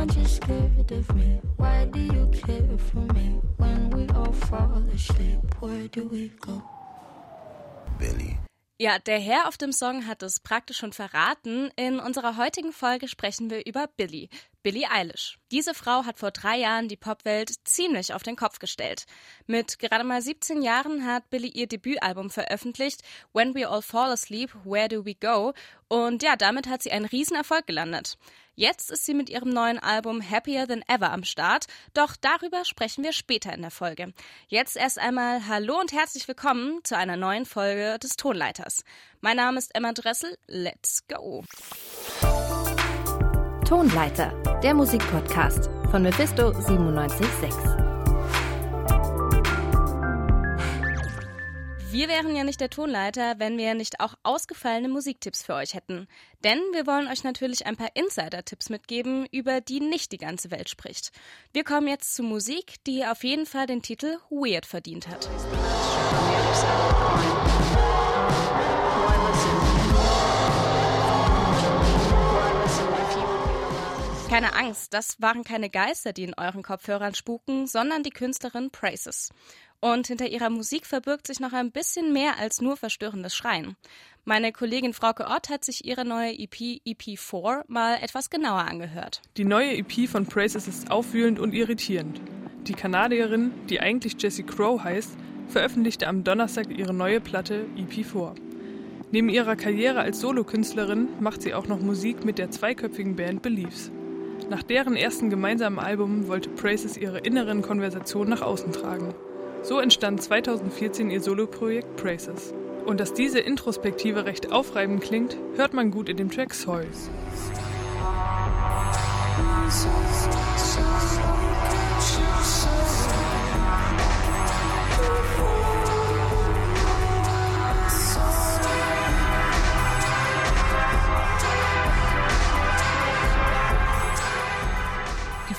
Aren't you scared of me? Why do you care for me? When we all fall asleep, where do we go? Billy. Ja, der Herr auf dem Song hat es praktisch schon verraten. In unserer heutigen Folge sprechen wir über Billy, Billie Eilish. Diese Frau hat vor drei Jahren die Popwelt ziemlich auf den Kopf gestellt. Mit gerade mal 17 Jahren hat Billie ihr Debütalbum veröffentlicht, When We All Fall Asleep, Where Do We Go? Und ja, damit hat sie einen Riesenerfolg gelandet. Jetzt ist sie mit ihrem neuen Album Happier Than Ever am Start, doch darüber sprechen wir später in der Folge. Jetzt erst einmal Hallo und herzlich willkommen zu einer neuen Folge des Tonleiters. Mein Name ist Emma Dressel, let's go! Tonleiter, der Musikpodcast von Mephisto 976. Wir wären ja nicht der Tonleiter, wenn wir nicht auch ausgefallene Musiktipps für euch hätten. Denn wir wollen euch natürlich ein paar Insider-Tipps mitgeben, über die nicht die ganze Welt spricht. Wir kommen jetzt zu Musik, die auf jeden Fall den Titel Weird verdient hat. Keine Angst, das waren keine Geister, die in euren Kopfhörern spuken, sondern die Künstlerin Praises. Und hinter ihrer Musik verbirgt sich noch ein bisschen mehr als nur verstörendes Schreien. Meine Kollegin Frauke Ott hat sich ihre neue EP EP4 mal etwas genauer angehört. Die neue EP von Praises ist aufwühlend und irritierend. Die Kanadierin, die eigentlich Jessie Crow heißt, veröffentlichte am Donnerstag ihre neue Platte EP4. Neben ihrer Karriere als Solokünstlerin macht sie auch noch Musik mit der zweiköpfigen Band Beliefs. Nach deren ersten gemeinsamen Album wollte Praises ihre inneren Konversationen nach außen tragen. So entstand 2014 ihr Soloprojekt Praises. Und dass diese Introspektive recht aufreibend klingt, hört man gut in dem Track Soul.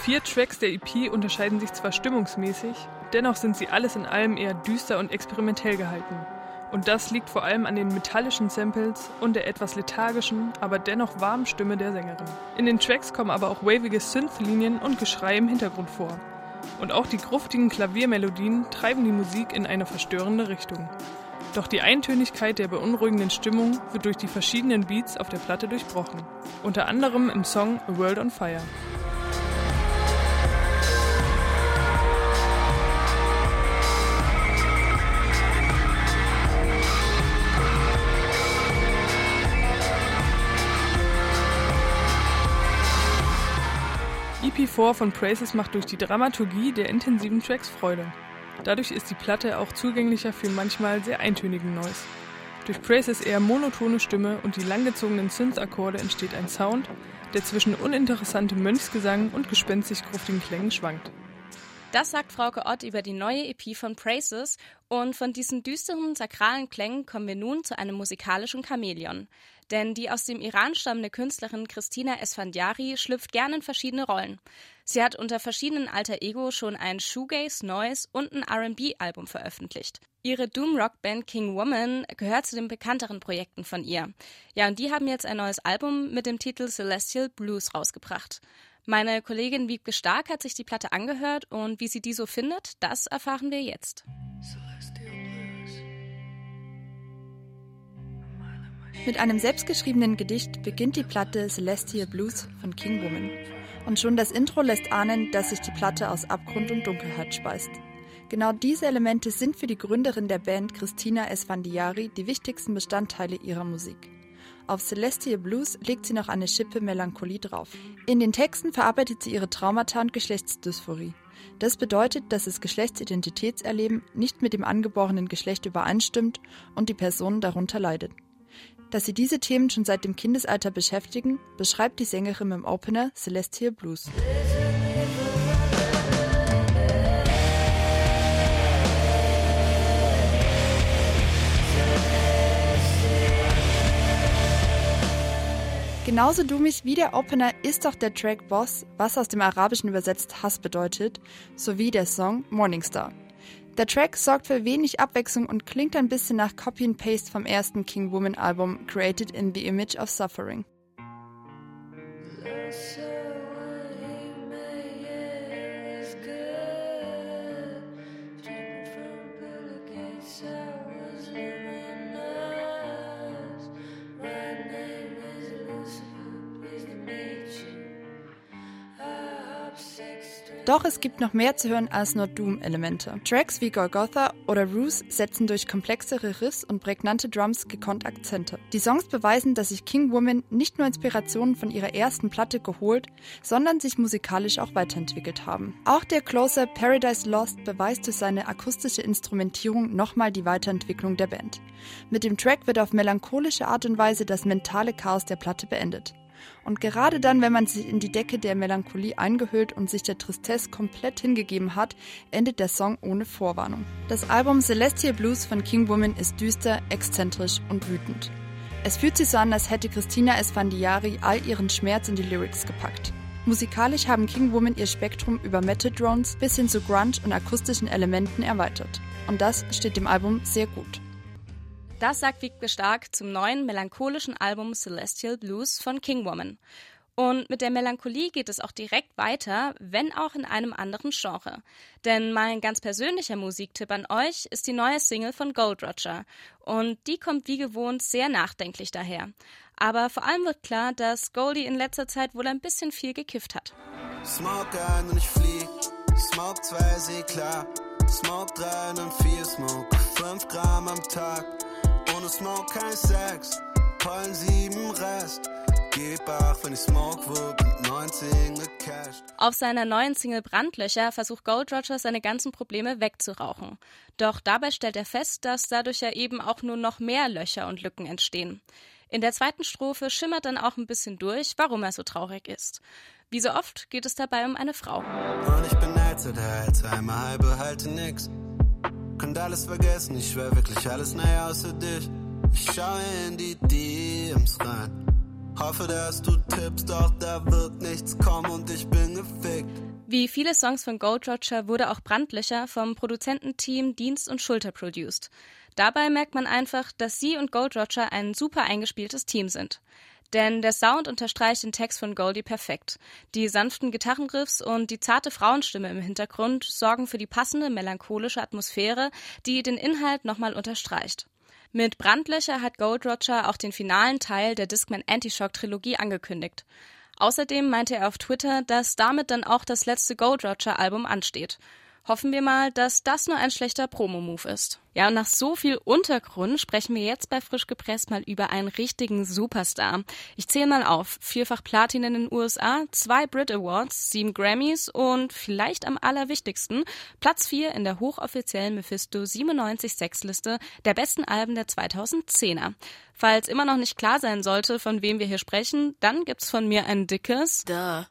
vier Tracks der EP unterscheiden sich zwar stimmungsmäßig, dennoch sind sie alles in allem eher düster und experimentell gehalten. Und das liegt vor allem an den metallischen Samples und der etwas lethargischen, aber dennoch warmen Stimme der Sängerin. In den Tracks kommen aber auch wavige Synth-Linien und Geschrei im Hintergrund vor. Und auch die gruftigen Klaviermelodien treiben die Musik in eine verstörende Richtung. Doch die Eintönigkeit der beunruhigenden Stimmung wird durch die verschiedenen Beats auf der Platte durchbrochen. Unter anderem im Song A World on Fire. EP4 von Praises macht durch die Dramaturgie der intensiven Tracks Freude. Dadurch ist die Platte auch zugänglicher für manchmal sehr eintönigen Noise. Durch Praises eher monotone Stimme und die langgezogenen Synth-Akkorde entsteht ein Sound, der zwischen uninteressantem Mönchsgesang und gespenstisch gruftigen Klängen schwankt. Das sagt Frauke Ott über die neue EP von Praises und von diesen düsteren, sakralen Klängen kommen wir nun zu einem musikalischen Chamäleon. Denn die aus dem Iran stammende Künstlerin Christina Esfandiari schlüpft gerne in verschiedene Rollen. Sie hat unter verschiedenen Alter Ego schon ein Shoegaze, Noise und ein R&B-Album veröffentlicht. Ihre Doom-Rock-Band King Woman gehört zu den bekannteren Projekten von ihr. Ja, und die haben jetzt ein neues Album mit dem Titel Celestial Blues rausgebracht. Meine Kollegin Wiebke Stark hat sich die Platte angehört und wie sie die so findet, das erfahren wir jetzt. Mit einem selbstgeschriebenen Gedicht beginnt die Platte Celestial Blues von King Woman. Und schon das Intro lässt ahnen, dass sich die Platte aus Abgrund und Dunkelheit speist. Genau diese Elemente sind für die Gründerin der Band Christina Esfandiari die wichtigsten Bestandteile ihrer Musik. Auf Celestial Blues legt sie noch eine Schippe Melancholie drauf. In den Texten verarbeitet sie ihre Traumata und Geschlechtsdysphorie. Das bedeutet, dass das Geschlechtsidentitätserleben nicht mit dem angeborenen Geschlecht übereinstimmt und die Person darunter leidet. Dass sie diese Themen schon seit dem Kindesalter beschäftigen, beschreibt die Sängerin im Opener Celestial Blues. Genauso dummig wie der Opener ist auch der Track Boss, was aus dem Arabischen übersetzt Hass bedeutet, sowie der Song Morningstar. Der Track sorgt für wenig Abwechslung und klingt ein bisschen nach Copy and Paste vom ersten King Woman Album Created in the Image of Suffering. Doch es gibt noch mehr zu hören als nur Doom-Elemente. Tracks wie Golgotha oder Ruse setzen durch komplexere Riffs und prägnante Drums gekonnt Akzente. Die Songs beweisen, dass sich King Woman nicht nur Inspirationen von ihrer ersten Platte geholt, sondern sich musikalisch auch weiterentwickelt haben. Auch der Closer Paradise Lost beweist durch seine akustische Instrumentierung nochmal die Weiterentwicklung der Band. Mit dem Track wird auf melancholische Art und Weise das mentale Chaos der Platte beendet. Und gerade dann, wenn man sich in die Decke der Melancholie eingehüllt und sich der Tristesse komplett hingegeben hat, endet der Song ohne Vorwarnung. Das Album Celestial Blues von King Woman ist düster, exzentrisch und wütend. Es fühlt sich so an, als hätte Christina Esfandiari all ihren Schmerz in die Lyrics gepackt. Musikalisch haben King Woman ihr Spektrum über Metal Drones bis hin zu Grunge und akustischen Elementen erweitert. Und das steht dem Album sehr gut. Das sagt Wiebke Stark zum neuen melancholischen Album Celestial Blues von King Woman. Und mit der Melancholie geht es auch direkt weiter, wenn auch in einem anderen Genre. Denn mein ganz persönlicher Musiktipp an euch ist die neue Single von Gold Roger. Und die kommt wie gewohnt sehr nachdenklich daher. Aber vor allem wird klar, dass Goldie in letzter Zeit wohl ein bisschen viel gekifft hat. Smoke ein und ich flieg. Smoke 2, seh klar. Smoke 3 und 4, Smoke 5 Gramm am Tag. Ohne Smoke kein Sex, Pollen sieben Rest. Auf seiner neuen Single Brandlöcher versucht Gold Roger seine ganzen Probleme wegzurauchen. Doch dabei stellt er fest, dass dadurch ja eben auch nur noch mehr Löcher und Lücken entstehen. In der zweiten Strophe schimmert dann auch ein bisschen durch, warum er so traurig ist. Wie so oft geht es dabei um eine Frau. Und ich bin Alzheimer, einmal behalte nix. Könnt alles vergessen, ich schwör wirklich alles naja außer dich. Ich schaue in die DMs rein. Hoffe, dass du tippst, doch da wird nichts kommen und ich bin gefickt. Wie viele Songs von Gold Roger wurde auch Brandlöcher vom Produzententeam Dienst und Schulter produced. Dabei merkt man einfach, dass sie und Gold Roger ein super eingespieltes Team sind. Denn der Sound unterstreicht den Text von Goldie perfekt. Die sanften Gitarrenriffs und die zarte Frauenstimme im Hintergrund sorgen für die passende melancholische Atmosphäre, die den Inhalt nochmal unterstreicht. Mit Brandlöcher hat Gold Roger auch den finalen Teil der Discman Antishock Trilogie angekündigt. Außerdem meinte er auf Twitter, dass damit dann auch das letzte Gold Roger Album ansteht. Hoffen wir mal, dass das nur ein schlechter Promo-Move ist. Ja, und nach so viel Untergrund sprechen wir jetzt bei Frisch gepresst mal über einen richtigen Superstar. Ich zähle mal auf. Vierfach Platin in den USA, zwei Brit Awards, sieben Grammys und vielleicht am allerwichtigsten Platz vier in der hochoffiziellen Mephisto 97 Sexliste der besten Alben der 2010er. Falls immer noch nicht klar sein sollte, von wem wir hier sprechen, dann gibt's von mir ein dickes Duh.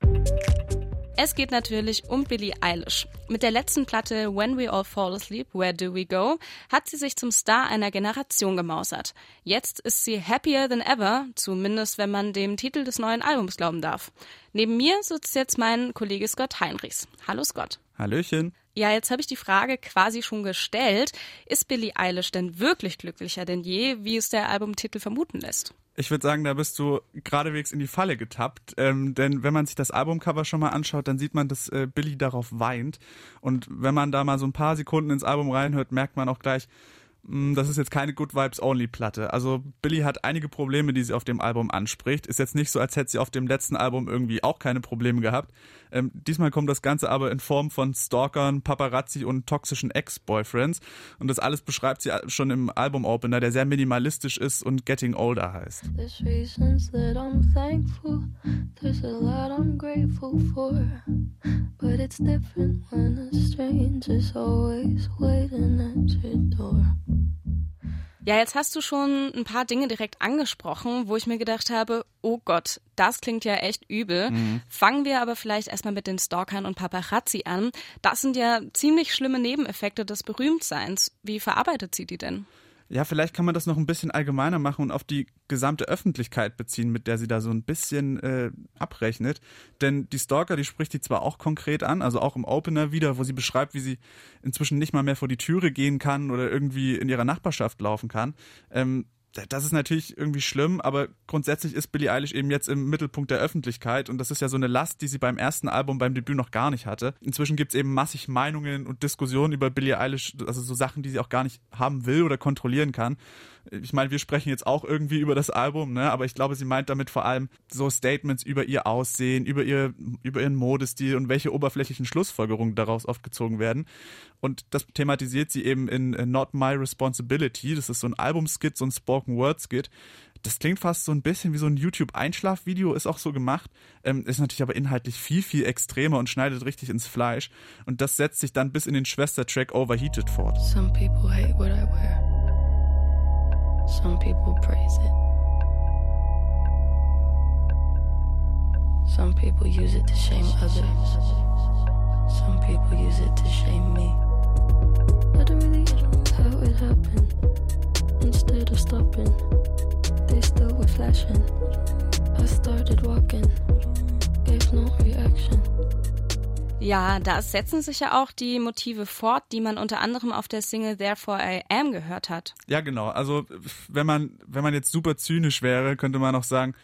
Es geht natürlich um Billie Eilish. Mit der letzten Platte When We All Fall Asleep, Where Do We Go hat sie sich zum Star einer Generation gemausert. Jetzt ist sie happier than ever, zumindest wenn man dem Titel des neuen Albums glauben darf. Neben mir sitzt jetzt mein Kollege Scott Heinrichs. Hallo Scott. Hallöchen. Ja, jetzt habe ich die Frage quasi schon gestellt. Ist Billie Eilish denn wirklich glücklicher denn je, wie es der Albumtitel vermuten lässt? Ich würde sagen, da bist du geradewegs in die Falle getappt. Ähm, denn wenn man sich das Albumcover schon mal anschaut, dann sieht man, dass äh, Billy darauf weint. Und wenn man da mal so ein paar Sekunden ins Album reinhört, merkt man auch gleich, das ist jetzt keine Good Vibes Only Platte. Also Billy hat einige Probleme, die sie auf dem Album anspricht. Ist jetzt nicht so, als hätte sie auf dem letzten Album irgendwie auch keine Probleme gehabt. Ähm, diesmal kommt das Ganze aber in Form von Stalkern, Paparazzi und toxischen Ex-Boyfriends. Und das alles beschreibt sie schon im Album-Opener, der sehr minimalistisch ist und Getting Older heißt. There's reasons that I'm thankful. There's a lot I'm grateful for. But it's different when a stranger's always waiting at your door. Ja, jetzt hast du schon ein paar Dinge direkt angesprochen, wo ich mir gedacht habe, oh Gott, das klingt ja echt übel. Mhm. Fangen wir aber vielleicht erstmal mit den Stalkern und Paparazzi an. Das sind ja ziemlich schlimme Nebeneffekte des Berühmtseins. Wie verarbeitet sie die denn? Ja, vielleicht kann man das noch ein bisschen allgemeiner machen und auf die gesamte Öffentlichkeit beziehen, mit der sie da so ein bisschen äh, abrechnet. Denn die Stalker, die spricht die zwar auch konkret an, also auch im Opener wieder, wo sie beschreibt, wie sie inzwischen nicht mal mehr vor die Türe gehen kann oder irgendwie in ihrer Nachbarschaft laufen kann. Ähm, das ist natürlich irgendwie schlimm, aber grundsätzlich ist Billie Eilish eben jetzt im Mittelpunkt der Öffentlichkeit und das ist ja so eine Last, die sie beim ersten Album, beim Debüt noch gar nicht hatte. Inzwischen gibt es eben massig Meinungen und Diskussionen über Billie Eilish, also so Sachen, die sie auch gar nicht haben will oder kontrollieren kann. Ich meine, wir sprechen jetzt auch irgendwie über das Album, ne? aber ich glaube, sie meint damit vor allem so Statements über ihr Aussehen, über, ihr, über ihren Modestil und welche oberflächlichen Schlussfolgerungen daraus oft gezogen werden. Und das thematisiert sie eben in Not My Responsibility. Das ist so ein Albumskit, so ein Spoken Word Skit. Das klingt fast so ein bisschen wie so ein YouTube-Einschlafvideo, ist auch so gemacht, ähm, ist natürlich aber inhaltlich viel, viel extremer und schneidet richtig ins Fleisch. Und das setzt sich dann bis in den Schwestertrack Overheated fort. Some people hate what I wear. Some people praise it. Some people use it to shame others. Some people use it to shame me. But really know how it happened. Instead of stopping, they still were flashing. I started walking, gave no reaction. Ja, da setzen sich ja auch die Motive fort, die man unter anderem auf der Single Therefore I Am gehört hat. Ja, genau. Also wenn man, wenn man jetzt super zynisch wäre, könnte man auch sagen,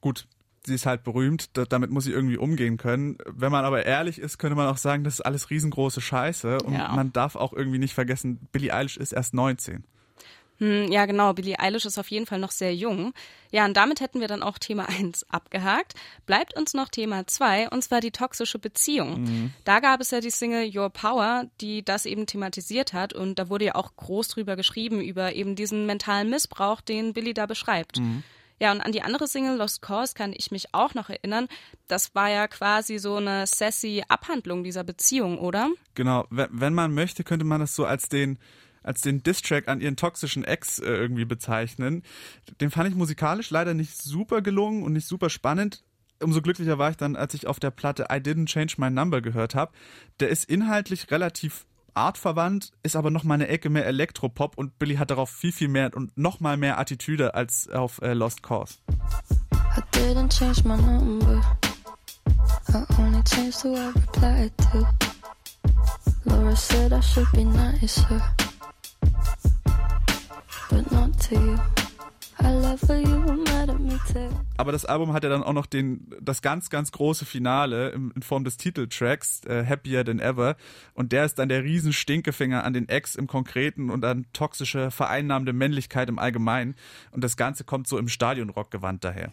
gut, sie ist halt berühmt, damit muss sie irgendwie umgehen können. Wenn man aber ehrlich ist, könnte man auch sagen, das ist alles riesengroße Scheiße. Und Ja. man darf auch irgendwie nicht vergessen, Billie Eilish ist erst 19. Hm, ja, genau. Billie Eilish ist auf jeden Fall noch sehr jung. Ja, und damit hätten wir dann auch Thema 1 abgehakt. Bleibt uns noch Thema 2, und zwar die toxische Beziehung. Da gab es ja die Single Your Power, die das eben thematisiert hat. Und da wurde ja auch groß drüber geschrieben, über eben diesen mentalen Missbrauch, den Billie da beschreibt. Ja, und an die andere Single Lost Cause kann ich mich auch noch erinnern. Das war ja quasi so eine sassy Abhandlung dieser Beziehung, oder? Genau, wenn man möchte, könnte man das so als den als den Distrack an ihren toxischen Ex äh, irgendwie bezeichnen. Den fand ich musikalisch leider nicht super gelungen und nicht super spannend. Umso glücklicher war ich dann, als ich auf der Platte I Didn't Change My Number gehört habe. Der ist inhaltlich relativ artverwandt, ist aber noch mal eine Ecke mehr Elektropop und Billy hat darauf viel, viel mehr und noch mal mehr Attitüde als auf äh, Lost Cause. I didn't change my number. I only changed who I replied to. Laura said I should be nicer, Aber das Album hat ja dann auch noch den, das ganz, ganz große Finale in Form des Titeltracks, äh, Happier Than Ever. Und der ist dann der riesen Stinkefinger an den Ex im Konkreten und an toxische, vereinnahmende Männlichkeit im Allgemeinen. Und das Ganze kommt so im Stadionrock-Gewand daher.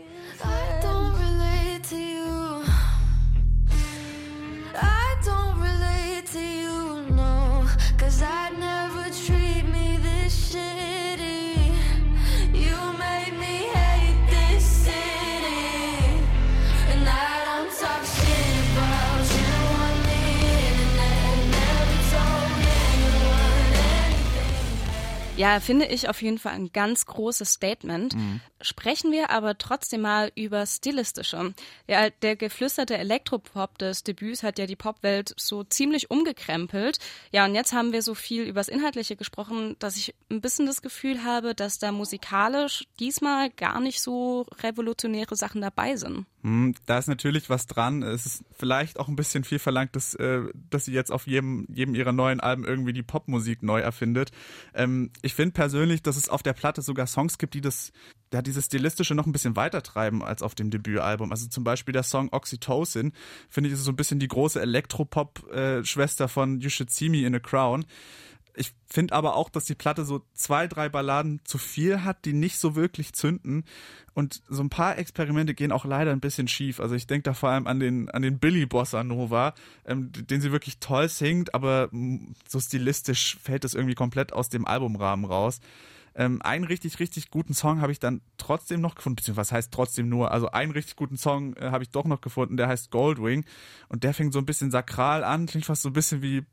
Ja, finde ich auf jeden Fall ein ganz großes Statement. Sprechen wir aber trotzdem mal über Stilistische. Ja, der geflüsterte Elektropop des Debüts hat ja die Popwelt so ziemlich umgekrempelt. Ja, und jetzt haben wir so viel übers Inhaltliche gesprochen, dass ich ein bisschen das Gefühl habe, dass da musikalisch diesmal gar nicht so revolutionäre Sachen dabei sind. Hm, da ist natürlich was dran. Es ist vielleicht auch ein bisschen viel verlangt, dass, äh, dass sie jetzt auf jedem, jedem ihrer neuen Alben irgendwie die Popmusik neu erfindet. Ähm, ich finde persönlich, dass es auf der Platte sogar Songs gibt, die das, ja, dieses Stilistische noch ein bisschen weiter treiben als auf dem Debütalbum. Also zum Beispiel der Song Oxytocin, finde ich, ist so ein bisschen die große Elektropop-Schwester von You Should See Me in a Crown. Ich finde aber auch, dass die Platte so zwei, drei Balladen zu viel hat, die nicht so wirklich zünden. Und so ein paar Experimente gehen auch leider ein bisschen schief. Also ich denke da vor allem an den, an den Billy Bossa Nova, ähm, den sie wirklich toll singt, aber so stilistisch fällt es irgendwie komplett aus dem Albumrahmen raus. Ähm, einen richtig, richtig guten Song habe ich dann trotzdem noch gefunden, beziehungsweise was heißt trotzdem nur, also einen richtig guten Song äh, habe ich doch noch gefunden, der heißt Goldwing und der fängt so ein bisschen sakral an, klingt fast so ein bisschen wie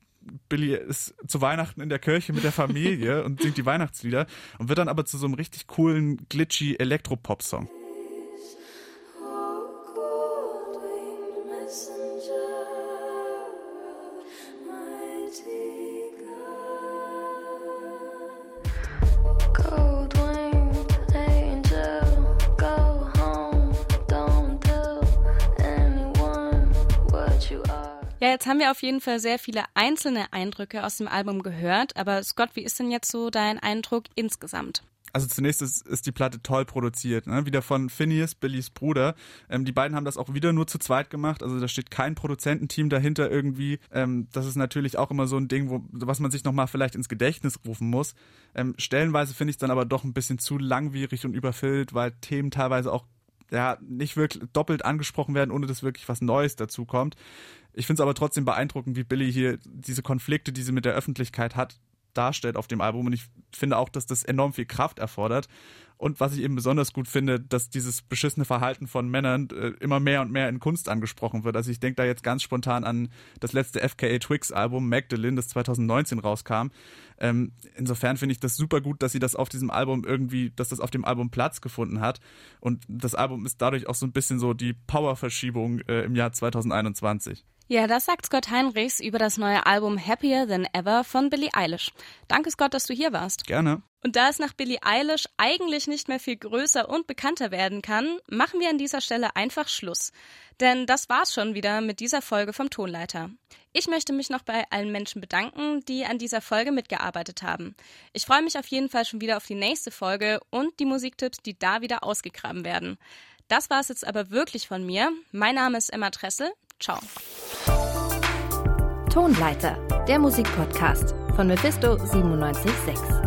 Billy ist zu Weihnachten in der Kirche mit der Familie und singt die Weihnachtslieder und wird dann aber zu so einem richtig coolen, glitchy Elektropop-Song. Ja, jetzt haben wir auf jeden Fall sehr viele einzelne Eindrücke aus dem Album gehört. Aber Scott, wie ist denn jetzt so dein Eindruck insgesamt? Also zunächst ist, ist die Platte toll produziert, ne? wieder von Phineas, Billys Bruder. Ähm, die beiden haben das auch wieder nur zu zweit gemacht, also da steht kein Produzententeam dahinter irgendwie. Ähm, das ist natürlich auch immer so ein Ding, wo, was man sich nochmal vielleicht ins Gedächtnis rufen muss. Ähm, stellenweise finde ich es dann aber doch ein bisschen zu langwierig und überfüllt, weil Themen teilweise auch ja, nicht wirklich doppelt angesprochen werden, ohne dass wirklich was Neues dazu kommt. Ich finde es aber trotzdem beeindruckend, wie Billy hier diese Konflikte, die sie mit der Öffentlichkeit hat, darstellt auf dem Album. Und ich finde auch, dass das enorm viel Kraft erfordert. Und was ich eben besonders gut finde, dass dieses beschissene Verhalten von Männern äh, immer mehr und mehr in Kunst angesprochen wird. Also ich denke da jetzt ganz spontan an das letzte FKA Twix Album Magdalene, das 2019 rauskam. Ähm, insofern finde ich das super gut, dass sie das auf diesem Album irgendwie, dass das auf dem Album Platz gefunden hat. Und das Album ist dadurch auch so ein bisschen so die Powerverschiebung äh, im Jahr 2021. Ja, das sagt Scott Heinrichs über das neue Album Happier Than Ever von Billie Eilish. Danke, Scott, dass du hier warst. Gerne. Und da es nach Billie Eilish eigentlich nicht mehr viel größer und bekannter werden kann, machen wir an dieser Stelle einfach Schluss. Denn das war's schon wieder mit dieser Folge vom Tonleiter. Ich möchte mich noch bei allen Menschen bedanken, die an dieser Folge mitgearbeitet haben. Ich freue mich auf jeden Fall schon wieder auf die nächste Folge und die Musiktipps, die da wieder ausgegraben werden. Das war's jetzt aber wirklich von mir. Mein Name ist Emma Tressel. Ciao. Tonleiter, der Musikpodcast von Mephisto 976.